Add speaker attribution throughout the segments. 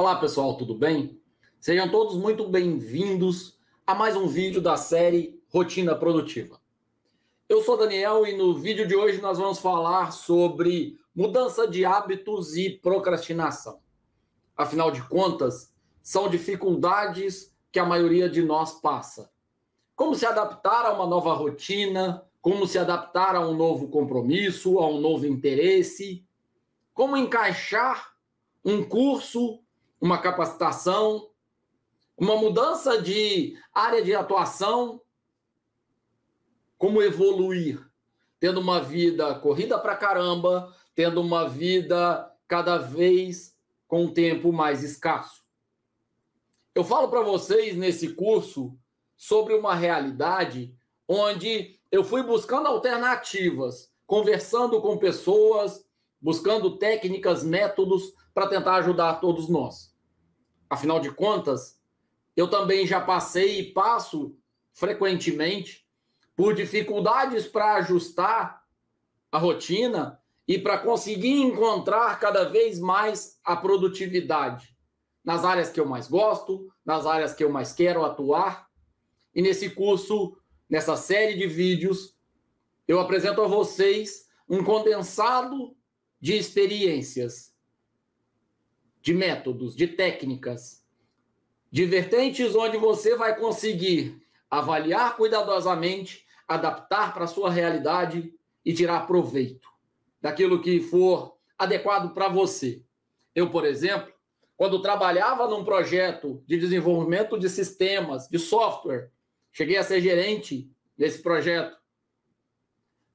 Speaker 1: Olá pessoal, tudo bem? Sejam todos muito bem-vindos a mais um vídeo da série Rotina Produtiva. Eu sou Daniel e no vídeo de hoje nós vamos falar sobre mudança de hábitos e procrastinação. Afinal de contas, são dificuldades que a maioria de nós passa. Como se adaptar a uma nova rotina, como se adaptar a um novo compromisso, a um novo interesse, como encaixar um curso, uma capacitação, uma mudança de área de atuação, como evoluir, tendo uma vida corrida para caramba, tendo uma vida cada vez com um tempo mais escasso. Eu falo para vocês nesse curso sobre uma realidade onde eu fui buscando alternativas, conversando com pessoas, buscando técnicas, métodos para tentar ajudar todos nós. Afinal de contas, eu também já passei e passo frequentemente por dificuldades para ajustar a rotina e para conseguir encontrar cada vez mais a produtividade nas áreas que eu mais gosto, nas áreas que eu mais quero atuar. E nesse curso, nessa série de vídeos, eu apresento a vocês um condensado de experiências, de métodos, de técnicas, de vertentes onde você vai conseguir avaliar cuidadosamente, adaptar para a sua realidade e tirar proveito daquilo que for adequado para você. Eu, por exemplo, quando trabalhava num projeto de desenvolvimento de sistemas, de software, cheguei a ser gerente desse projeto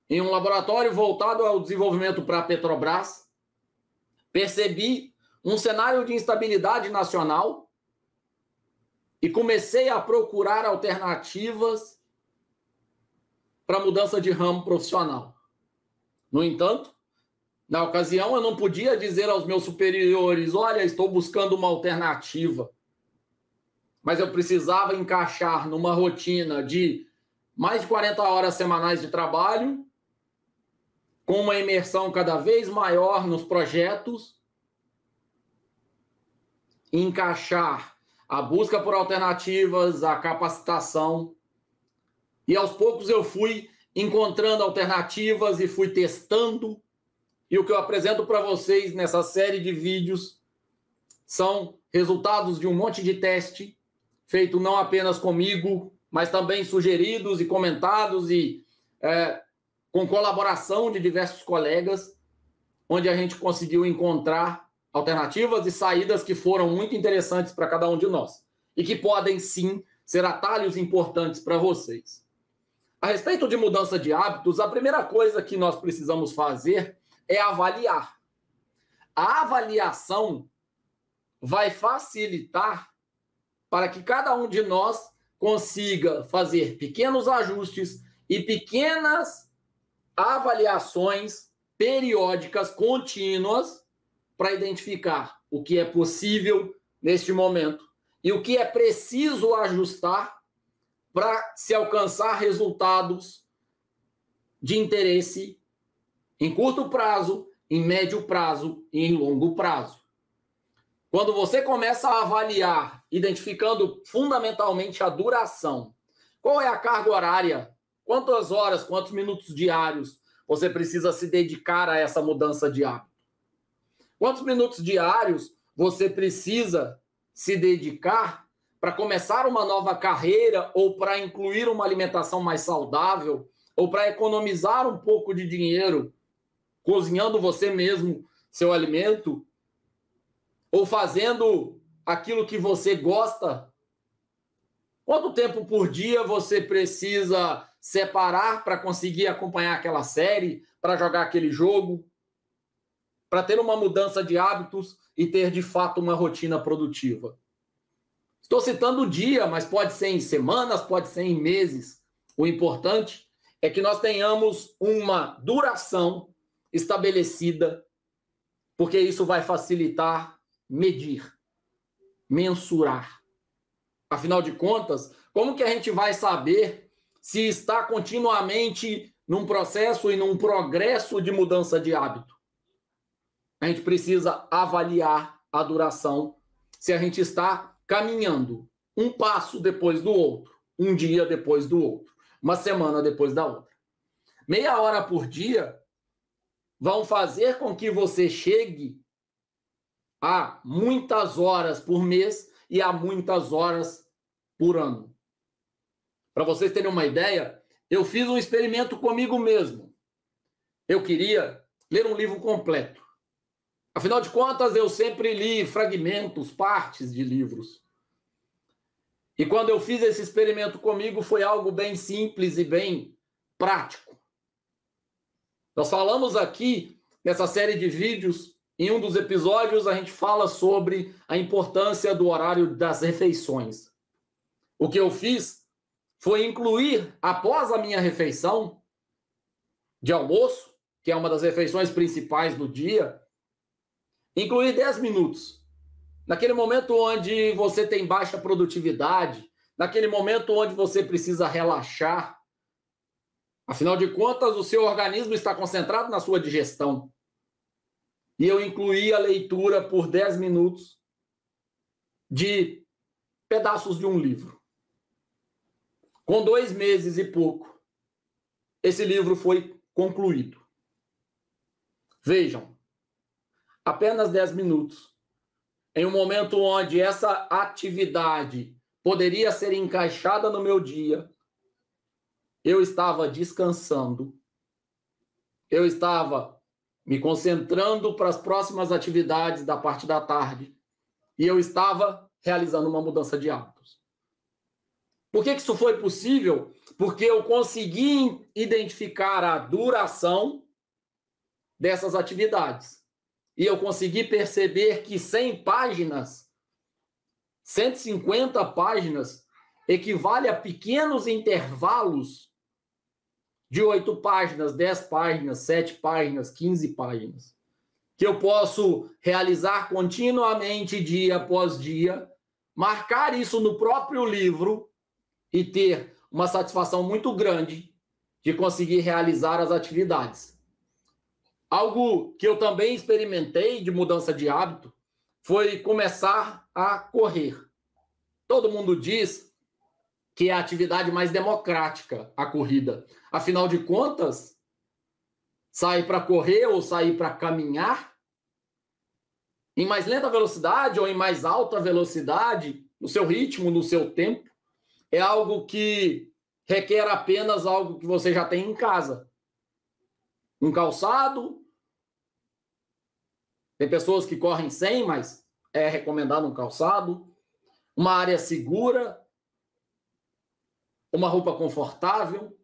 Speaker 1: em um laboratório voltado ao desenvolvimento para a Petrobras, percebi um cenário de instabilidade nacional e comecei a procurar alternativas para mudança de ramo profissional. No entanto, na ocasião eu não podia dizer aos meus superiores: olha, estou buscando uma alternativa. Mas eu precisava encaixar numa rotina de mais de 40 horas semanais de trabalho com uma imersão cada vez maior nos projetos, encaixar a busca por alternativas, a capacitação. E aos poucos eu fui encontrando alternativas e fui testando. E o que eu apresento para vocês nessa série de vídeos são resultados de um monte de teste, feito não apenas comigo, mas também sugeridos e comentados e é, com colaboração de diversos colegas, onde a gente conseguiu encontrar alternativas e saídas que foram muito interessantes para cada um de nós e que podem sim ser atalhos importantes para vocês. A respeito de mudança de hábitos, a primeira coisa que nós precisamos fazer é avaliar. A avaliação vai facilitar para que cada um de nós consiga fazer pequenos ajustes e pequenas avaliações periódicas contínuas para identificar o que é possível neste momento e o que é preciso ajustar para se alcançar resultados de interesse em curto prazo, em médio prazo e em longo prazo. Quando você começa a avaliar, identificando fundamentalmente a duração, qual é a carga horária Quantas horas, quantos minutos diários você precisa se dedicar a essa mudança de hábito? Quantos minutos diários você precisa se dedicar para começar uma nova carreira ou para incluir uma alimentação mais saudável ou para economizar um pouco de dinheiro cozinhando você mesmo seu alimento ou fazendo aquilo que você gosta? Quanto tempo por dia você precisa separar para conseguir acompanhar aquela série, para jogar aquele jogo, para ter uma mudança de hábitos e ter de fato uma rotina produtiva. Estou citando o dia, mas pode ser em semanas, pode ser em meses. O importante é que nós tenhamos uma duração estabelecida, porque isso vai facilitar medir, mensurar. Afinal de contas, como que a gente vai saber se está continuamente num processo e num progresso de mudança de hábito. A gente precisa avaliar a duração se a gente está caminhando um passo depois do outro, um dia depois do outro, uma semana depois da outra. Meia hora por dia vão fazer com que você chegue a muitas horas por mês e a muitas horas por ano. Para vocês terem uma ideia, eu fiz um experimento comigo mesmo. Eu queria ler um livro completo. Afinal de contas, eu sempre li fragmentos, partes de livros. E quando eu fiz esse experimento comigo, foi algo bem simples e bem prático. Nós falamos aqui nessa série de vídeos, em um dos episódios, a gente fala sobre a importância do horário das refeições. O que eu fiz foi incluir, após a minha refeição de almoço, que é uma das refeições principais do dia, Incluir 10 minutos. Naquele momento onde você tem baixa produtividade, naquele momento onde você precisa relaxar. Afinal de contas, o seu organismo está concentrado na sua digestão. E eu incluí a leitura por 10 minutos de pedaços de um livro. Com dois meses e pouco, esse livro foi concluído. Vejam, apenas 10 minutos. Em um momento onde essa atividade poderia ser encaixada no meu dia, eu estava descansando, eu estava me concentrando para as próximas atividades da parte da tarde e eu estava realizando uma mudança de hábitos. Por que, que isso foi possível? Porque eu consegui identificar a duração dessas atividades e eu consegui perceber que 100 páginas, 150 páginas, equivale a pequenos intervalos de 8 páginas, 10 páginas, 7 páginas, 15 páginas, que eu posso realizar continuamente, dia após dia, marcar isso no próprio livro e ter uma satisfação muito grande de conseguir realizar as atividades. Algo que eu também experimentei de mudança de hábito foi começar a correr. Todo mundo diz que é a atividade mais democrática a corrida. Afinal de contas, sair para correr ou sair para caminhar em mais lenta velocidade ou em mais alta velocidade, no seu ritmo, no seu tempo, é algo que requer apenas algo que você já tem em casa. Um calçado, tem pessoas que correm sem, mas é recomendado um calçado, uma área segura, uma roupa confortável.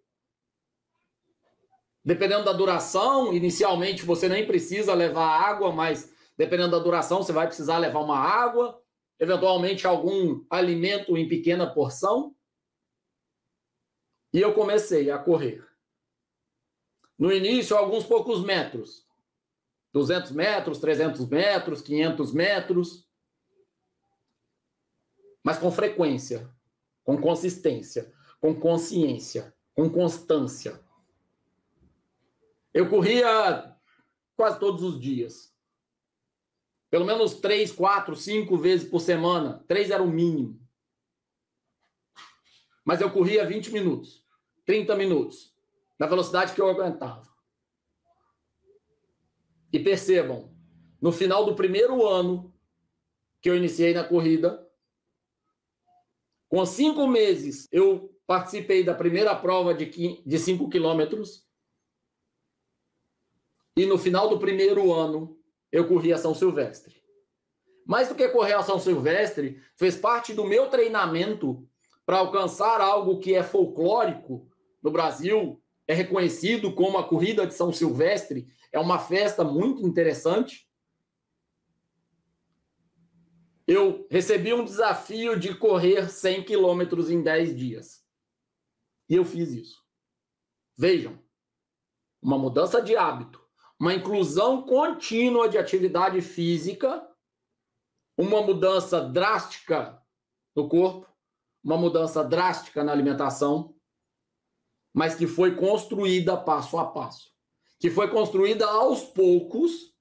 Speaker 1: Dependendo da duração, inicialmente você nem precisa levar água, mas dependendo da duração, você vai precisar levar uma água, eventualmente algum alimento em pequena porção. E eu comecei a correr. No início, alguns poucos metros. 200 metros, 300 metros, 500 metros. Mas com frequência, com consistência, com consciência, com constância. Eu corria quase todos os dias. Pelo menos três, quatro, cinco vezes por semana. Três era o mínimo. Mas eu corria 20 minutos, 30 minutos, na velocidade que eu aguentava. E percebam, no final do primeiro ano que eu iniciei na corrida, com cinco meses, eu participei da primeira prova de cinco quilômetros. E no final do primeiro ano, eu corri a São Silvestre. Mais do que correr a São Silvestre, fez parte do meu treinamento para alcançar algo que é folclórico no Brasil, é reconhecido como a corrida de São Silvestre, é uma festa muito interessante. Eu recebi um desafio de correr 100 quilômetros em 10 dias. E eu fiz isso. Vejam, uma mudança de hábito, uma inclusão contínua de atividade física, uma mudança drástica no corpo, uma mudança drástica na alimentação, mas que foi construída passo a passo que foi construída aos poucos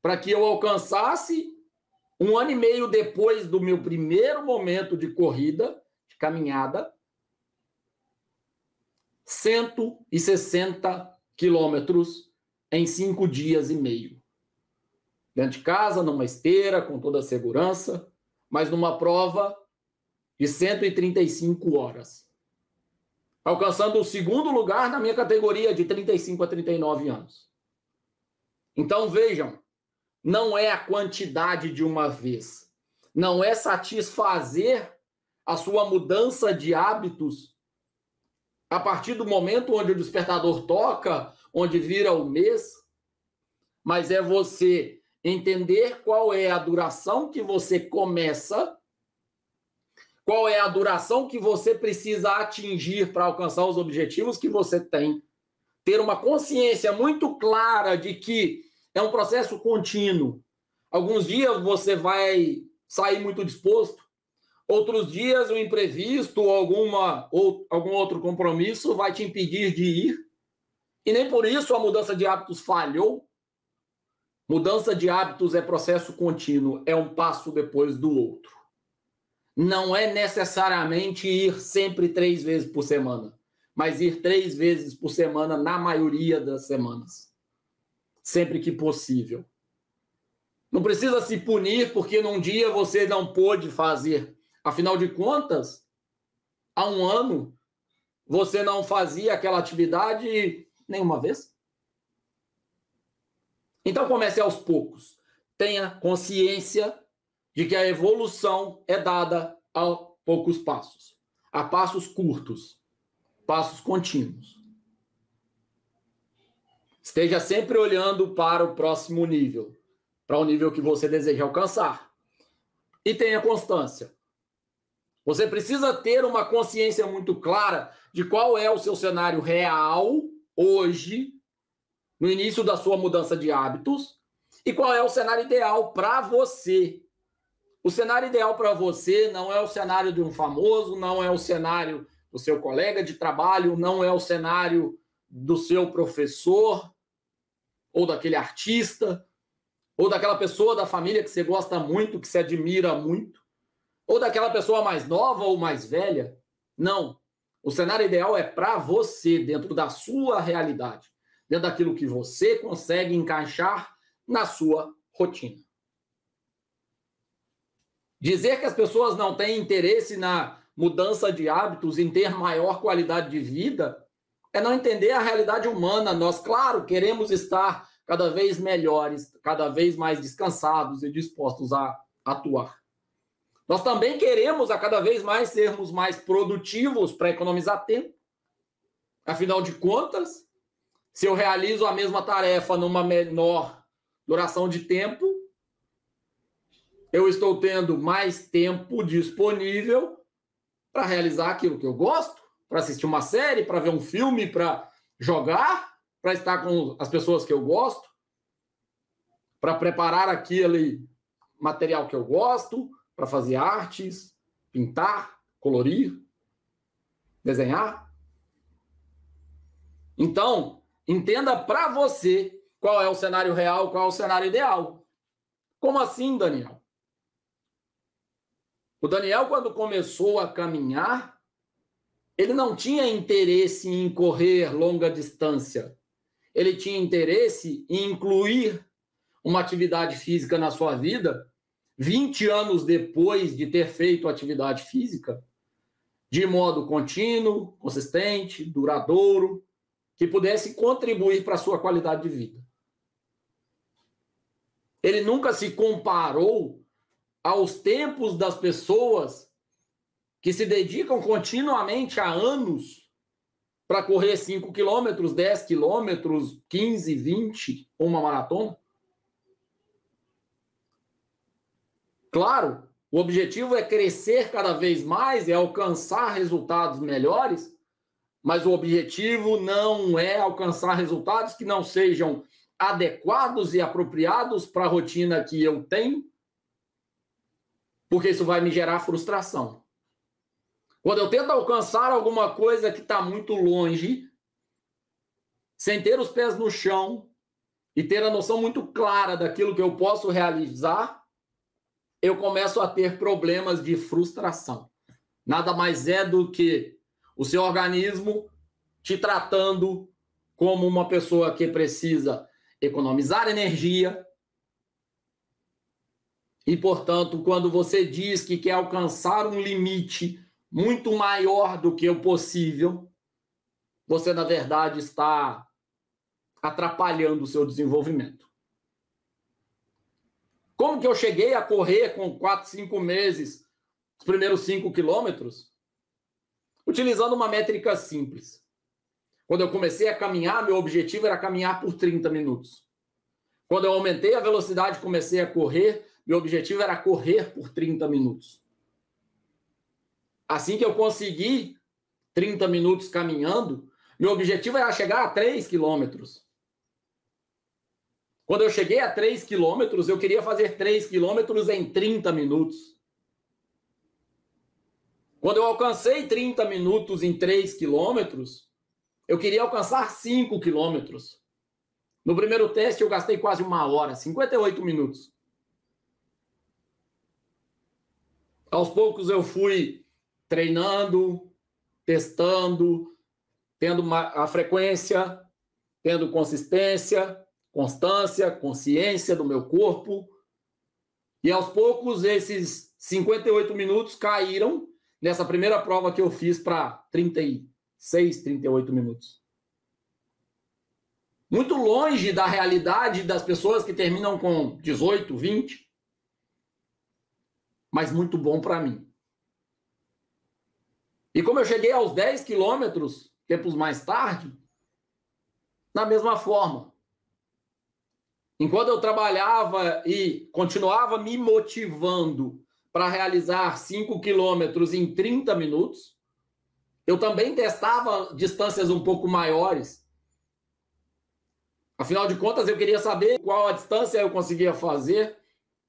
Speaker 1: para que eu alcançasse Um ano e meio depois do meu primeiro momento de corrida, de caminhada, 160 quilômetros em cinco dias e meio. Dentro de casa, numa esteira, com toda a segurança, mas numa prova de 135 horas. Alcançando o segundo lugar na minha categoria de 35 a 39 anos. Então vejam, não é a quantidade de uma vez, não é satisfazer a sua mudança de hábitos a partir do momento onde o despertador toca, onde vira o mês, mas é você entender qual é a duração que você começa, qual é a duração que você precisa atingir para alcançar os objetivos que você tem, ter uma consciência muito clara de que é um processo contínuo. Alguns dias você vai sair muito disposto, outros dias o um imprevisto alguma, ou algum outro compromisso vai te impedir de ir. E nem por isso a mudança de hábitos falhou. Mudança de hábitos é processo contínuo, é um passo depois do outro. Não é necessariamente ir sempre três vezes por semana, mas ir três vezes por semana na maioria das semanas sempre que possível. Não precisa se punir porque num dia você não pôde fazer. Afinal de contas, há um ano você não fazia aquela atividade nenhuma vez. Então comece aos poucos. Tenha consciência de que a evolução é dada a poucos passos, a passos curtos, passos contínuos. Esteja sempre olhando para o próximo nível, para o nível que você deseja alcançar. E tenha constância. Você precisa ter uma consciência muito clara de qual é o seu cenário real hoje, no início da sua mudança de hábitos, e qual é o cenário ideal para você. O cenário ideal para você não é o cenário de um famoso, não é o cenário do seu colega de trabalho, não é o cenário do seu professor, ou daquele artista, ou daquela pessoa da família que você gosta muito, que você admira muito, ou daquela pessoa mais nova ou mais velha. Não. O cenário ideal é para você, dentro da sua realidade, dentro daquilo que você consegue encaixar na sua rotina. Dizer que as pessoas não têm interesse na mudança de hábitos, em ter maior qualidade de vida, é não entender a realidade humana. Nós, claro, queremos estar cada vez melhores, cada vez mais descansados e dispostos a atuar. Nós também queremos a cada vez mais sermos mais produtivos para economizar tempo. Afinal de contas, se eu realizo a mesma tarefa numa menor duração de tempo, eu estou tendo mais tempo disponível para realizar aquilo que eu gosto para assistir uma série, para ver um filme, para jogar, para estar com as pessoas que eu gosto, para preparar aquele material que eu gosto, para fazer artes, pintar, colorir, desenhar. Então, entenda para você qual é o cenário real, qual é o cenário ideal. Como assim, Daniel? O Daniel, quando começou a caminhar, ele não tinha interesse em correr longa distância. Ele tinha interesse em incluir uma atividade física na sua vida 20 anos depois de ter feito atividade física, de modo contínuo, consistente, duradouro, que pudesse contribuir para a sua qualidade de vida. Ele nunca se comparou aos tempos das pessoas que se dedicam continuamente há anos para correr 5 quilômetros, 10 quilômetros, 15, 20, uma maratona? Claro, o objetivo é crescer cada vez mais, é alcançar resultados melhores, mas o objetivo não é alcançar resultados que não sejam adequados e apropriados para a rotina que eu tenho, porque isso vai me gerar frustração. Quando eu tento alcançar alguma coisa que está muito longe, sem ter os pés no chão e ter a noção muito clara daquilo que eu posso realizar, eu começo a ter problemas de frustração. Nada mais é do que o seu organismo te tratando como uma pessoa que precisa economizar energia. E, portanto, quando você diz que quer alcançar um limite muito maior do que o possível, você, na verdade, está atrapalhando o seu desenvolvimento. Como que eu cheguei a correr com 4, 5 meses, os primeiros 5 quilômetros? Utilizando uma métrica simples. Quando eu comecei a caminhar, meu objetivo era caminhar por 30 minutos. Quando eu aumentei a velocidade comecei a correr, meu objetivo era correr por 30 minutos. Assim que eu consegui 30 minutos caminhando, meu objetivo era chegar a 3 quilômetros. Quando eu cheguei a 3 quilômetros, eu queria fazer 3 quilômetros em 30 minutos. Quando eu alcancei 30 minutos em 3 quilômetros, eu queria alcançar 5 quilômetros. No primeiro teste, eu gastei quase uma hora, 58 minutos. Aos poucos, eu fui treinando, testando, tendo uma, a frequência, tendo consistência, constância, consciência do meu corpo. E aos poucos, esses 58 minutos caíram nessa primeira prova que eu fiz para 36, 38 minutos. Muito longe da realidade das pessoas que terminam com 18, 20. Mas muito bom para mim. E como eu cheguei aos 10 quilômetros, tempos mais tarde, na mesma forma. Enquanto eu trabalhava e continuava me motivando para realizar 5 quilômetros em 30 minutos, eu também testava distâncias um pouco maiores. Afinal de contas, eu queria saber qual a distância eu conseguia fazer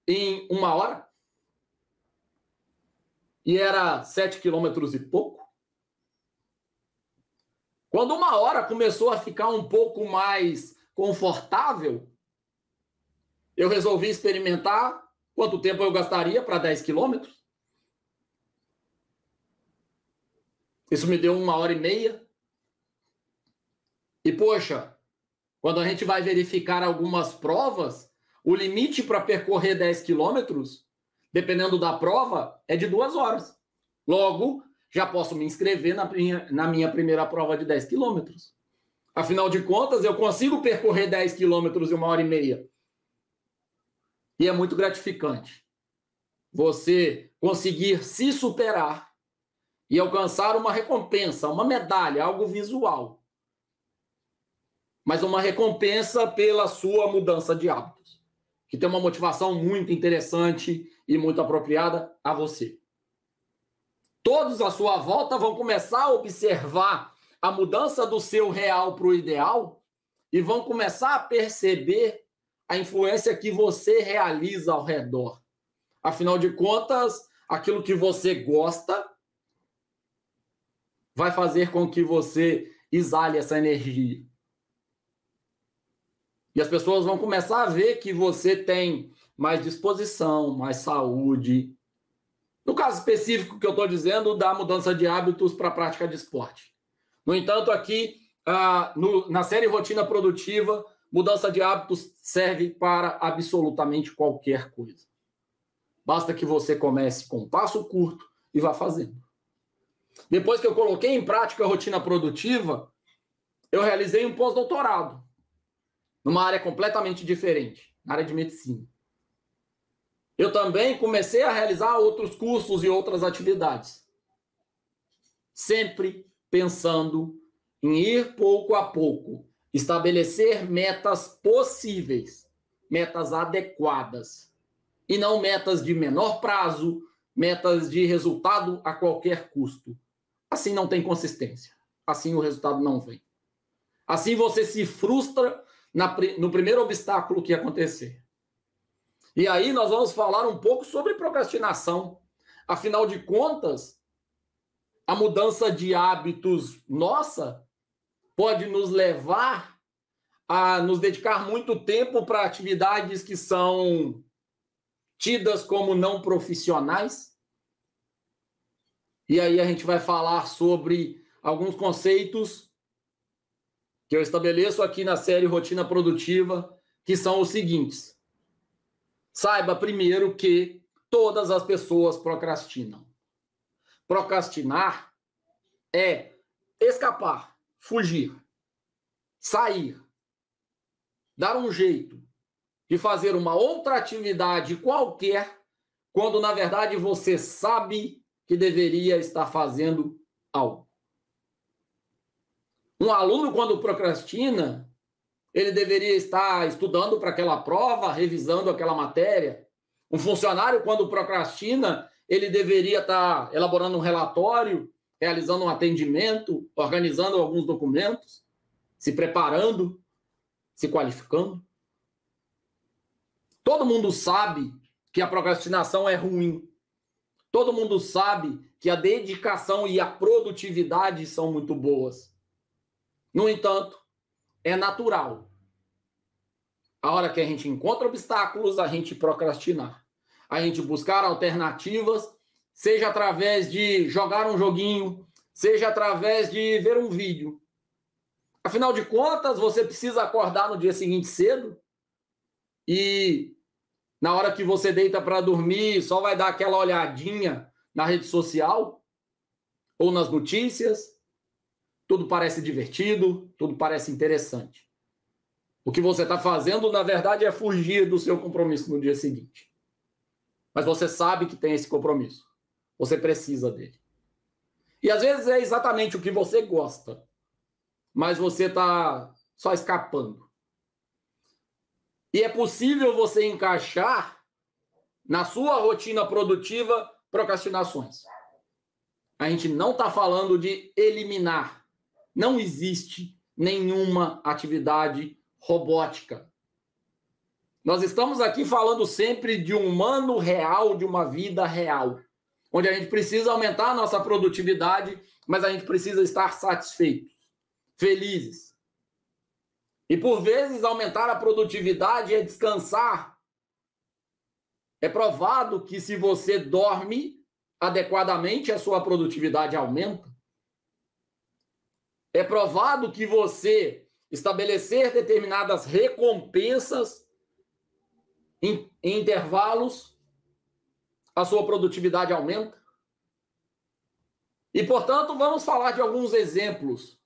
Speaker 1: em uma hora. E era 7 quilômetros e pouco. Quando uma hora começou a ficar um pouco mais confortável, eu resolvi experimentar quanto tempo eu gastaria para 10 quilômetros. Isso me deu uma hora e meia. E, poxa, quando a gente vai verificar algumas provas, o limite para percorrer 10 quilômetros, dependendo da prova, é de duas horas. Logo, já posso me inscrever na minha, na minha primeira prova de 10 quilômetros. Afinal de contas, eu consigo percorrer 10 quilômetros em uma hora e meia. E é muito gratificante você conseguir se superar e alcançar uma recompensa, uma medalha, algo visual. Mas uma recompensa pela sua mudança de hábitos, que tem uma motivação muito interessante e muito apropriada a você. Todos à sua volta vão começar a observar a mudança do seu real para o ideal e vão começar a perceber a influência que você realiza ao redor. Afinal de contas, aquilo que você gosta vai fazer com que você exale essa energia. E as pessoas vão começar a ver que você tem mais disposição, mais saúde. No caso específico que eu estou dizendo, da mudança de hábitos para a prática de esporte. No entanto, aqui, ah, no, na série Rotina Produtiva, Mudança de hábitos serve para absolutamente qualquer coisa. Basta que você comece com um passo curto e vá fazendo. Depois que eu coloquei em prática a rotina produtiva, eu realizei um pós-doutorado numa área completamente diferente, na área de medicina. Eu também comecei a realizar outros cursos e outras atividades. Sempre pensando em ir pouco a pouco, estabelecer metas possíveis, metas adequadas, e não metas de menor prazo, metas de resultado a qualquer custo. Assim não tem consistência. Assim o resultado não vem. Assim você se frustra na, no primeiro obstáculo que acontecer. E aí nós vamos falar um pouco sobre procrastinação. Afinal de contas, a mudança de hábitos nossa pode nos levar a nos dedicar muito tempo para atividades que são tidas como não profissionais. E aí a gente vai falar sobre alguns conceitos que eu estabeleço aqui na série Rotina Produtiva, que são os seguintes. Saiba primeiro que todas as pessoas procrastinam. Procrastinar é escapar, fugir, sair, dar um jeito de fazer uma outra atividade qualquer, quando na verdade você sabe que deveria estar fazendo algo. Um aluno, quando procrastina, ele deveria estar estudando para aquela prova, revisando aquela matéria. Um funcionário, quando procrastina, ele deveria estar elaborando um relatório, realizando um atendimento, organizando alguns documentos, se preparando, se qualificando. Todo mundo sabe que a procrastinação é ruim. Todo mundo sabe que a dedicação e a produtividade são muito boas. No entanto, é natural. A hora que a gente encontra obstáculos, a gente procrastinar. A gente buscar alternativas, seja através de jogar um joguinho, seja através de ver um vídeo. Afinal de contas, você precisa acordar no dia seguinte cedo e na hora que você deita para dormir, só vai dar aquela olhadinha na rede social ou nas notícias tudo parece divertido, tudo parece interessante. O que você está fazendo, na verdade, é fugir do seu compromisso no dia seguinte. Mas você sabe que tem esse compromisso. Você precisa dele. E às vezes é exatamente o que você gosta, mas você está só escapando. E é possível você encaixar na sua rotina produtiva procrastinações. A gente não está falando de eliminar não existe nenhuma atividade robótica. Nós estamos aqui falando sempre de um humano real, de uma vida real, onde a gente precisa aumentar a nossa produtividade, mas a gente precisa estar satisfeitos, felizes. E por vezes aumentar a produtividade é descansar. É provado que se você dorme adequadamente, a sua produtividade aumenta. É provado que você estabelecer determinadas recompensas em, em intervalos, a sua produtividade aumenta. E, portanto, vamos falar de alguns exemplos.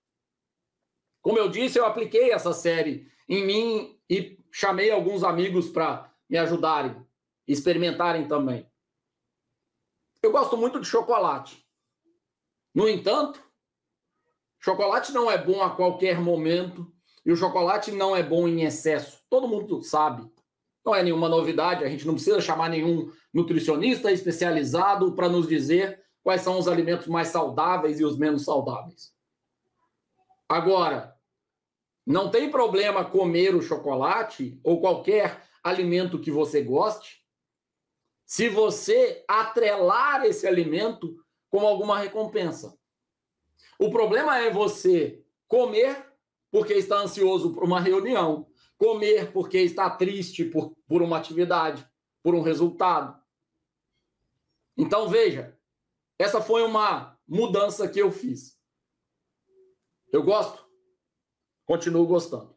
Speaker 1: Como eu disse, eu apliquei essa série em mim e chamei alguns amigos para me ajudarem, experimentarem também. Eu gosto muito de chocolate. No entanto, Chocolate não é bom a qualquer momento e o chocolate não é bom em excesso. Todo mundo sabe. Não é nenhuma novidade, a gente não precisa chamar nenhum nutricionista especializado para nos dizer quais são os alimentos mais saudáveis e os menos saudáveis. Agora, não tem problema comer o chocolate ou qualquer alimento que você goste, se você atrelar esse alimento com alguma recompensa. O problema é você comer porque está ansioso por uma reunião, comer porque está triste por, por uma atividade, por um resultado. Então, veja, essa foi uma mudança que eu fiz. Eu gosto, continuo gostando.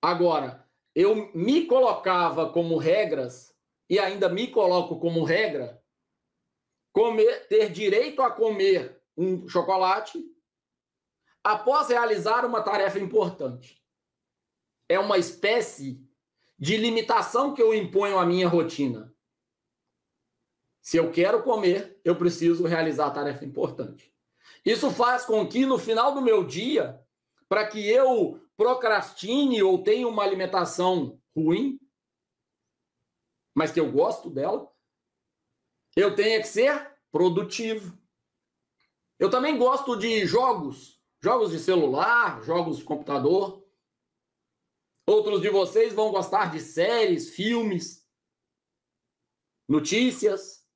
Speaker 1: Agora, eu me colocava como regras e ainda me coloco como regra comer, ter direito a comer um chocolate após realizar uma tarefa importante. É uma espécie de limitação que eu imponho à minha rotina. Se eu quero comer, eu preciso realizar a tarefa importante. Isso faz com que no final do meu dia, para que eu procrastine ou tenha uma alimentação ruim, mas que eu gosto dela, eu tenha que ser produtivo. Eu também gosto de jogos, jogos de celular, jogos de computador. Outros de vocês vão gostar de séries, filmes, notícias.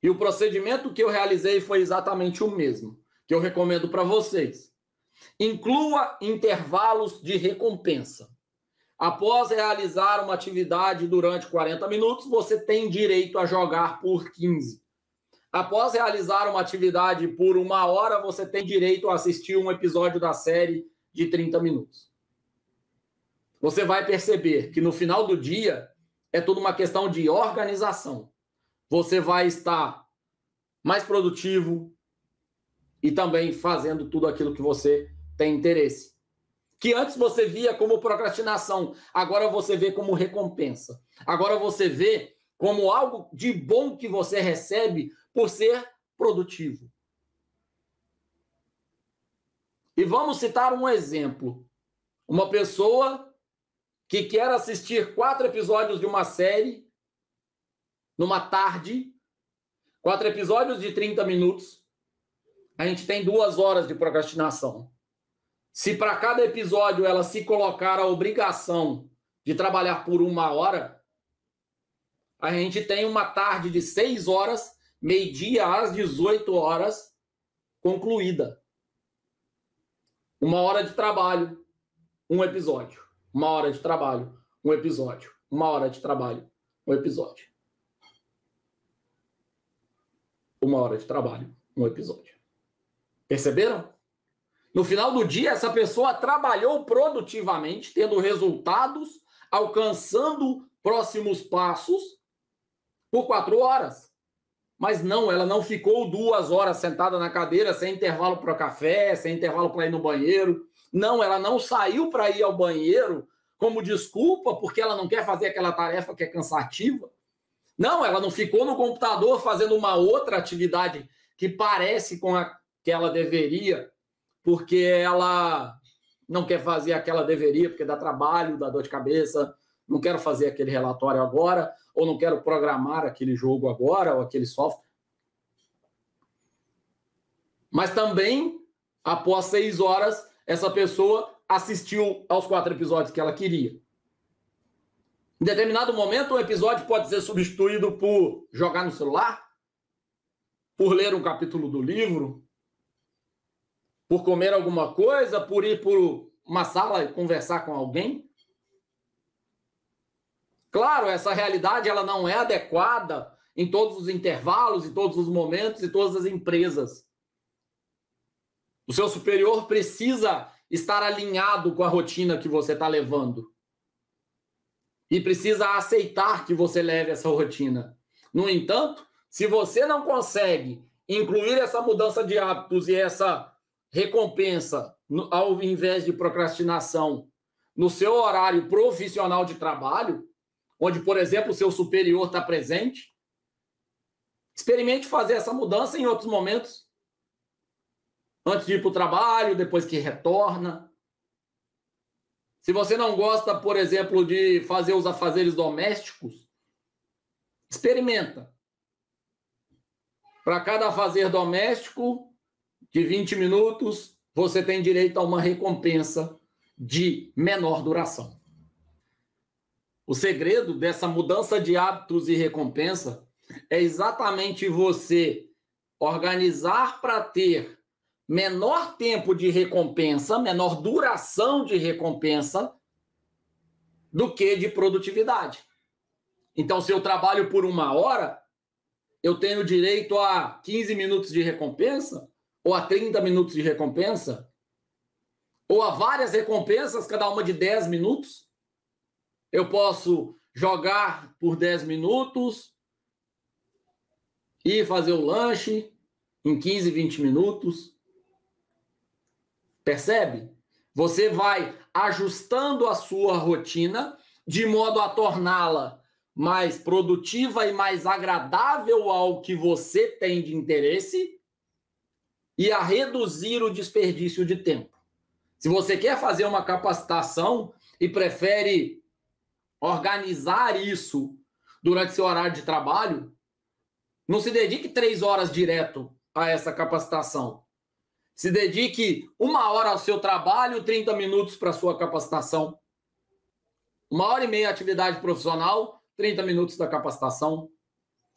Speaker 1: E o procedimento que eu realizei foi exatamente o mesmo, que eu recomendo para vocês. Inclua intervalos de recompensa. após realizar uma atividade durante 40 minutos, você tem direito a jogar por 15. Após realizar uma atividade por uma hora, você tem direito a assistir um episódio da série de 30 minutos. Você vai perceber que no final do dia é tudo uma questão de organização. Você vai estar mais produtivo e também fazendo tudo aquilo que você tem interesse. Que antes você via como procrastinação, agora você vê como recompensa. Agora você vê como algo de bom que você recebe por ser produtivo. E vamos citar um exemplo. Uma pessoa que quer assistir quatro episódios de uma série numa tarde, quatro episódios de 30 minutos, a gente tem duas horas de procrastinação. Se para cada episódio ela se colocar a obrigação de trabalhar por uma hora, a gente tem uma tarde de seis horas, meio-dia às 18 horas, concluída. Uma hora de trabalho, um episódio. Uma hora de trabalho, um episódio. Uma hora de trabalho, um episódio. Uma hora de trabalho, um episódio. Perceberam? No final do dia, essa pessoa trabalhou produtivamente, tendo resultados, alcançando próximos passos por quatro horas. Mas não, ela não ficou duas horas sentada na cadeira sem intervalo para café, sem intervalo para ir no banheiro. Não, ela não saiu para ir ao banheiro como desculpa porque ela não quer fazer aquela tarefa que é cansativa. Não, ela não ficou no computador fazendo uma outra atividade que parece com a que ela deveria porque ela não quer fazer aquela deveria, porque dá trabalho, dá dor de cabeça, não quero fazer aquele relatório agora, ou não quero programar aquele jogo agora, ou aquele software. Mas também, após seis horas, essa pessoa assistiu aos quatro episódios que ela queria. Em determinado momento, um episódio pode ser substituído por jogar no celular, por ler um capítulo do livro, por comer alguma coisa, por ir por uma sala e conversar com alguém? Claro, essa realidade ela não é adequada em todos os intervalos, em todos os momentos e todas as empresas. O seu superior precisa estar alinhado com a rotina que você está levando. E precisa aceitar que você leve essa rotina. No entanto, se você não consegue incluir essa mudança de hábitos e essa recompensa, ao invés de procrastinação, no seu horário profissional de trabalho, onde, por exemplo, o seu superior está presente, experimente fazer essa mudança em outros momentos. Antes de ir para o trabalho, depois que retorna. Se você não gosta, por exemplo, de fazer os afazeres domésticos, experimenta. Para cada afazer doméstico, de 20 minutos, você tem direito a uma recompensa de menor duração. O segredo dessa mudança de hábitos e recompensa é exatamente você organizar para ter menor tempo de recompensa, menor duração de recompensa do que de produtividade. Então, se eu trabalho por uma hora, eu tenho direito a 15 minutos de recompensa, ou a 30 minutos de recompensa, ou a várias recompensas, cada uma de 10 minutos. Eu posso jogar por 10 minutos e fazer o lanche em 15, 20 minutos. Percebe? Você vai ajustando a sua rotina de modo a torná-la mais produtiva e mais agradável ao que você tem de interesse e a reduzir o desperdício de tempo. Se você quer fazer uma capacitação e prefere organizar isso durante seu horário de trabalho, não se dedique três horas direto a essa capacitação. Se dedique uma hora ao seu trabalho, 30 minutos para sua capacitação. Uma hora e meia atividade profissional, 30 minutos da capacitação.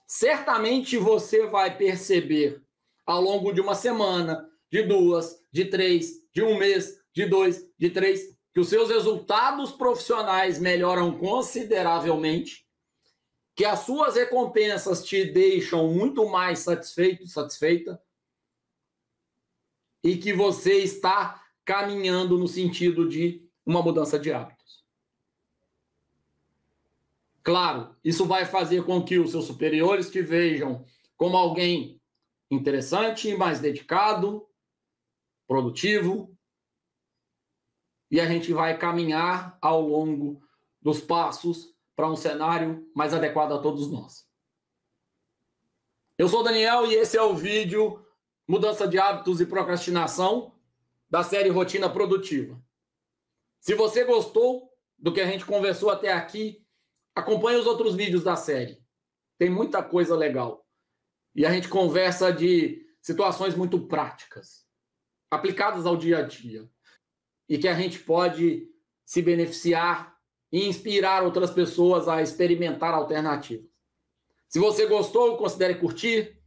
Speaker 1: Certamente você vai perceber ao longo de uma semana, de duas, de três, de um mês, de dois, de três, que os seus resultados profissionais melhoram consideravelmente, que as suas recompensas te deixam muito mais satisfeito, satisfeita, e que você está caminhando no sentido de uma mudança de hábitos. Claro, isso vai fazer com que os seus superiores te vejam como alguém interessante, mais dedicado, produtivo, e a gente vai caminhar ao longo dos passos para um cenário mais adequado a todos nós. Eu sou o Daniel e esse é o vídeo Mudança de Hábitos e Procrastinação da série Rotina Produtiva. Se você gostou do que a gente conversou até aqui, acompanhe os outros vídeos da série. Tem muita coisa legal. E a gente conversa de situações muito práticas, aplicadas ao dia a dia e que a gente pode se beneficiar e inspirar outras pessoas a experimentar alternativas. Se você gostou, considere curtir.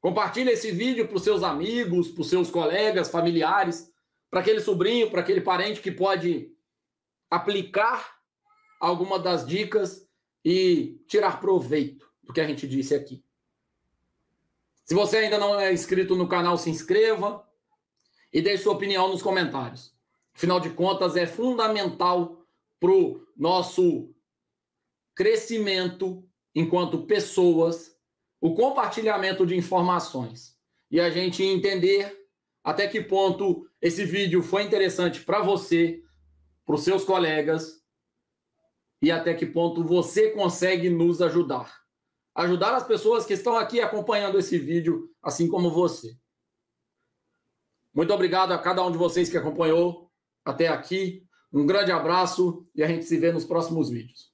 Speaker 1: Compartilhe esse vídeo para os seus amigos, para os seus colegas, familiares, para aquele sobrinho, para aquele parente que pode aplicar alguma das dicas e tirar proveito do que a gente disse aqui. Se você ainda não é inscrito no canal, se inscreva e deixe sua opinião nos comentários. Afinal de contas, é fundamental para o nosso crescimento enquanto pessoas, o compartilhamento de informações e a gente entender até que ponto esse vídeo foi interessante para você, para os seus colegas e até que ponto você consegue nos ajudar. Ajudar as pessoas que estão aqui acompanhando esse vídeo, assim como você. Muito obrigado a cada um de vocês que acompanhou até aqui. Um grande abraço e a gente se vê nos próximos vídeos.